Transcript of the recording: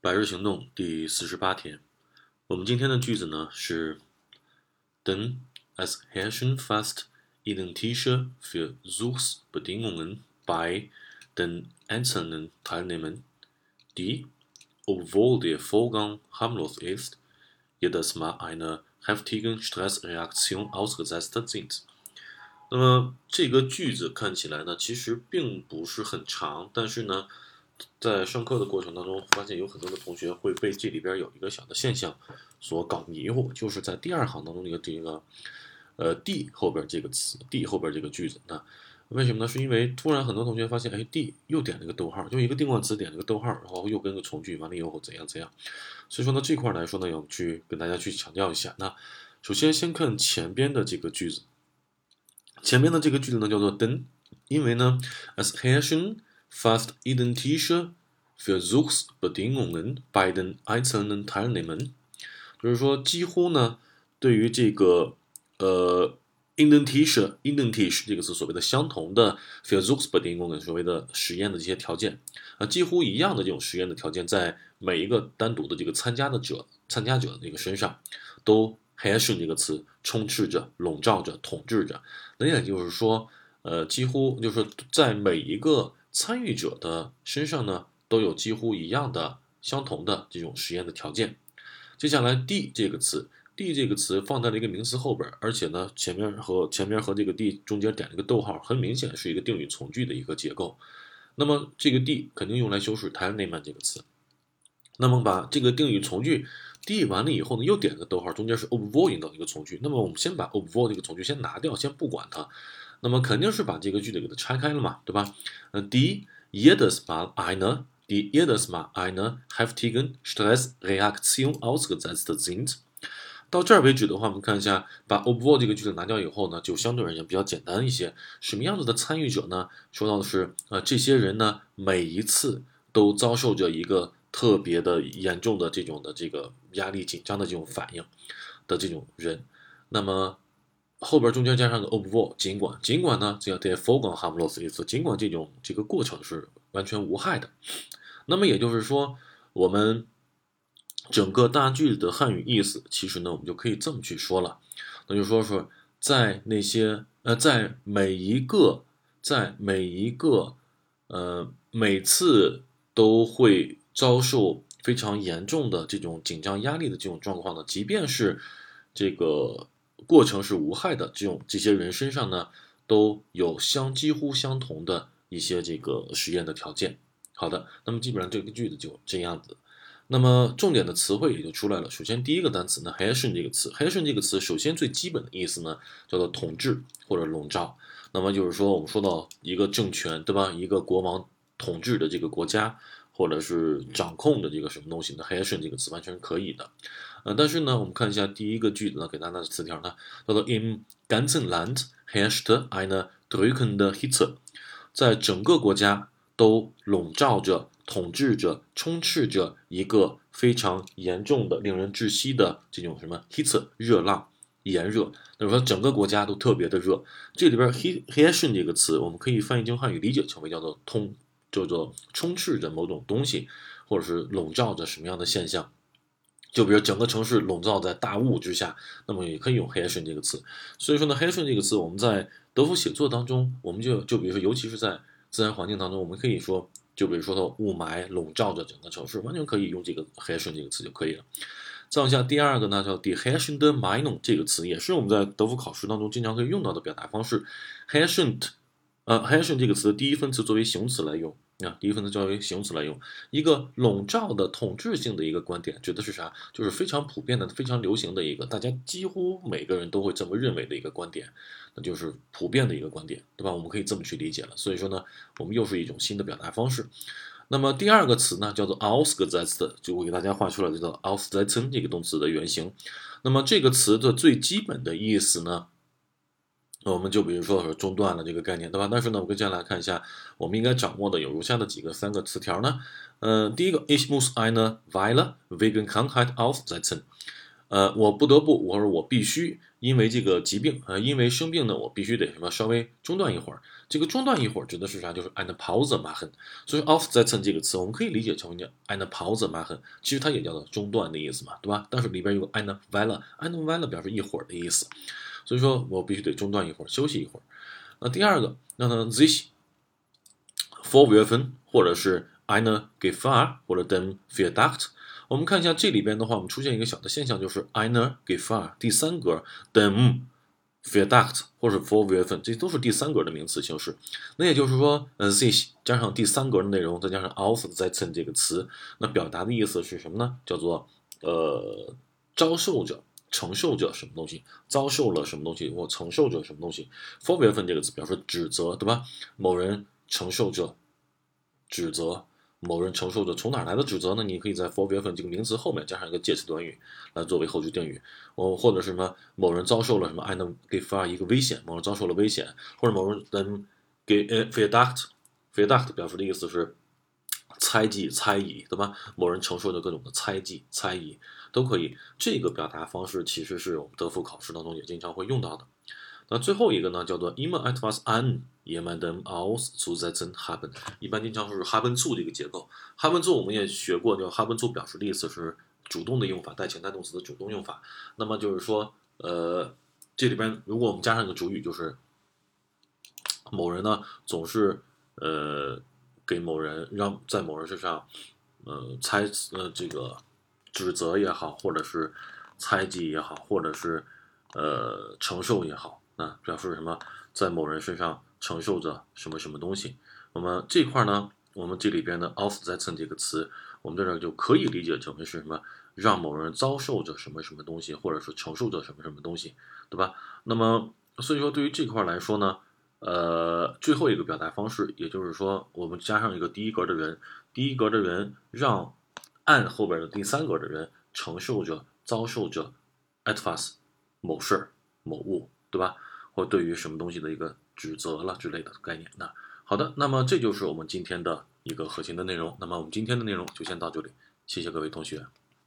百日行动第四十八天，我们今天的句子呢是：Denn es herrschen fast identische Versuchsbedingungen bei den einzelnen Teilnehmern, die, obwohl der Vorgang harmlos ist, jedes Mal einer heftigen Stressreaktion ausgesetzt sind。那么这个句子看起来呢，其实并不是很长，但是呢， 在上课的过程当中，发现有很多的同学会被这里边有一个小的现象所搞迷糊，就是在第二行当中那个这个呃 d 后边这个词，d 后边这个句子，那为什么呢？是因为突然很多同学发现，哎，d 又点了个逗号，就一个定冠词点了个逗号，然后又跟个从句，完了以后怎样怎样，所以说呢这块来说呢，要去跟大家去强调一下。那首先先看前边的这个句子。前边的这个句子呢叫做 den，因为呢，es herrschen fast identische Versuchsbedingungen bei den einzelnen Teilnehmern，就是说几乎呢，对于这个呃 identische identische 这个词所谓的相同的 Versuchsbedingungen 所谓的实验的这些条件啊，几乎一样的这种实验的条件，在每一个单独的这个参加的者参加者的这个身上都。herrschen 这个词充斥着、笼罩着、统治着，那也就是说，呃，几乎就是说在每一个参与者的身上呢，都有几乎一样的、相同的这种实验的条件。接下来，d 这个词，d 这个词放在了一个名词后边，而且呢，前面和前面和这个 d 中间点了一个逗号，很明显是一个定语从句的一个结构。那么这个 d 肯定用来修饰 teilnehmen 这个词。那么把这个定语从句。D 完了以后呢，又点个逗号，中间是 obwohl 引导一个从句。那么我们先把 obwohl 这个从句先拿掉，先不管它。那么肯定是把这个句子给它拆开了嘛，对吧？呃，die jedes Mal eine die jedes Mal eine heftigen Stressreaktion ausgesetzt sind。到这儿为止的话，我们看一下，把 obwohl 这个句子拿掉以后呢，就相对而言比较简单一些。什么样子的参与者呢？说到的是，呃，这些人呢，每一次都遭受着一个。特别的严重的这种的这个压力紧张的这种反应的这种人，那么后边中间加上个 overall，尽管尽管呢，这样对 f o r g o n harmless 意思，尽管这种这个过程是完全无害的，那么也就是说，我们整个大句子的汉语意思，其实呢，我们就可以这么去说了，那就说说在那些呃，在每一个在每一个呃每次都会。遭受非常严重的这种紧张压力的这种状况呢，即便是这个过程是无害的，这种这些人身上呢，都有相几乎相同的一些这个实验的条件。好的，那么基本上这个句子就这样子。那么重点的词汇也就出来了。首先第一个单词呢，herrschen 这个词，herrschen 这个词首先最基本的意思呢，叫做统治或者笼罩。那么就是说，我们说到一个政权，对吧？一个国王统治的这个国家。或者是掌控的这个什么东西呢？herrschen 这个词完全是可以的，呃，但是呢，我们看一下第一个句子呢，给大家的词条呢，叫做 In ganzen Land herrscht eine drückende Hitze，在整个国家都笼罩着、统治着、充斥着一个非常严重的、令人窒息的这种什么 Hitze 热浪、炎热。那么说整个国家都特别的热。这里边 herrschen 这个词，我们可以翻译成汉语理解成为叫做通。叫做充斥着某种东西，或者是笼罩着什么样的现象？就比如整个城市笼罩在大雾之下，那么也可以用 herrschen 这个词。所以说呢，herrschen 这个词我们在德福写作当中，我们就就比如说，尤其是在自然环境当中，我们可以说，就比如说它雾霾笼罩着整个城市，完全可以用这个 herrschen 这个词就可以了。再往下，第二个呢叫 die herrschende Meinung 这个词，也是我们在德福考试当中经常可以用到的表达方式，herrschend。呃，herrschen 这个词第一分词作为形容词来用啊，第一分词作为形容词来用，一个笼罩的统治性的一个观点，指的是啥？就是非常普遍的、非常流行的一个，大家几乎每个人都会这么认为的一个观点，那就是普遍的一个观点，对吧？我们可以这么去理解了。所以说呢，我们又是一种新的表达方式。那么第二个词呢，叫做 ausgesetzt，就我给大家画出了这个 aussetzen 这个动词的原型。那么这个词的最基本的意思呢？那我们就比如说中断了这个概念，对吧？但是呢，我跟接下来看一下，我们应该掌握的有如下的几个三个词条呢。呃，第一个，ich muss eine Weile wegen Krankheit aussetzen。呃，我不得不，或者我必须因为这个疾病，呃，因为生病呢，我必须得什么稍微中断一会儿。这个中断一会儿指的是啥？就是 eine Pause 嘛，很。所以 aufsetzen 这个词，我们可以理解成为 eine Pause 嘛，很其实它也叫做中断的意思嘛，对吧？但是里边有 eine Weile，eine Weile 表示一会儿的意思。所以说我必须得中断一会儿，休息一会儿。那第二个，那呢 sich vorwerfen，或者是 eine Gefahr 或者 den Verdacht。我们看一下这里边的话，我们出现一个小的现象，就是 eine Gefahr 第三格 den Verdacht 或者 vorwerfen，这都是第三格的名词形式。那也就是说，呃，sich 加上第三格的内容，再加上 aufsetzen 这个词，那表达的意思是什么呢？叫做呃，遭受者。承受着什么东西，遭受了什么东西，或承受着什么东西。vorwerfen 这个词表示指责，对吧？某人承受着指责，某人承受着从哪来的指责呢？你可以在 vorwerfen 这个名词后面加上一个介词短语来作为后置定语。哦，或者什么某人遭受了什么 eine Gefahr 一个危险，某人遭受了危险，或者某人 den Verdacht Verdacht 表示的意思是。猜忌、猜疑，对吧？某人承受着各种的猜忌、猜疑，都可以。这个表达方式其实是我们德福考试当中也经常会用到的。那最后一个呢，叫做 immer etwas an jemandem auszusetzen haben，一般经常是 haben zu 这个结构。haben zu 我们也学过，叫 haben zu 表示的意思是主动的用法，带情态动词的主动用法。那么就是说，呃，这里边如果我们加上一个主语，就是某人呢总是呃。给某人让在某人身上，呃，猜呃这个指责也好，或者是猜忌也好，或者是呃承受也好，那表示什么？在某人身上承受着什么什么东西？那么这块呢，我们这里边的 aufsetzen 这个词，我们在这就可以理解成为是什么？让某人遭受着什么什么东西，或者是承受着什么什么东西，对吧？那么所以说，对于这块来说呢？呃，最后一个表达方式，也就是说，我们加上一个第一格的人，第一格的人让按后边的第三格的人承受着、遭受着 etwas 某事儿、某物，对吧？或对于什么东西的一个指责了之类的概念。那好的，那么这就是我们今天的一个核心的内容。那么我们今天的内容就先到这里，谢谢各位同学。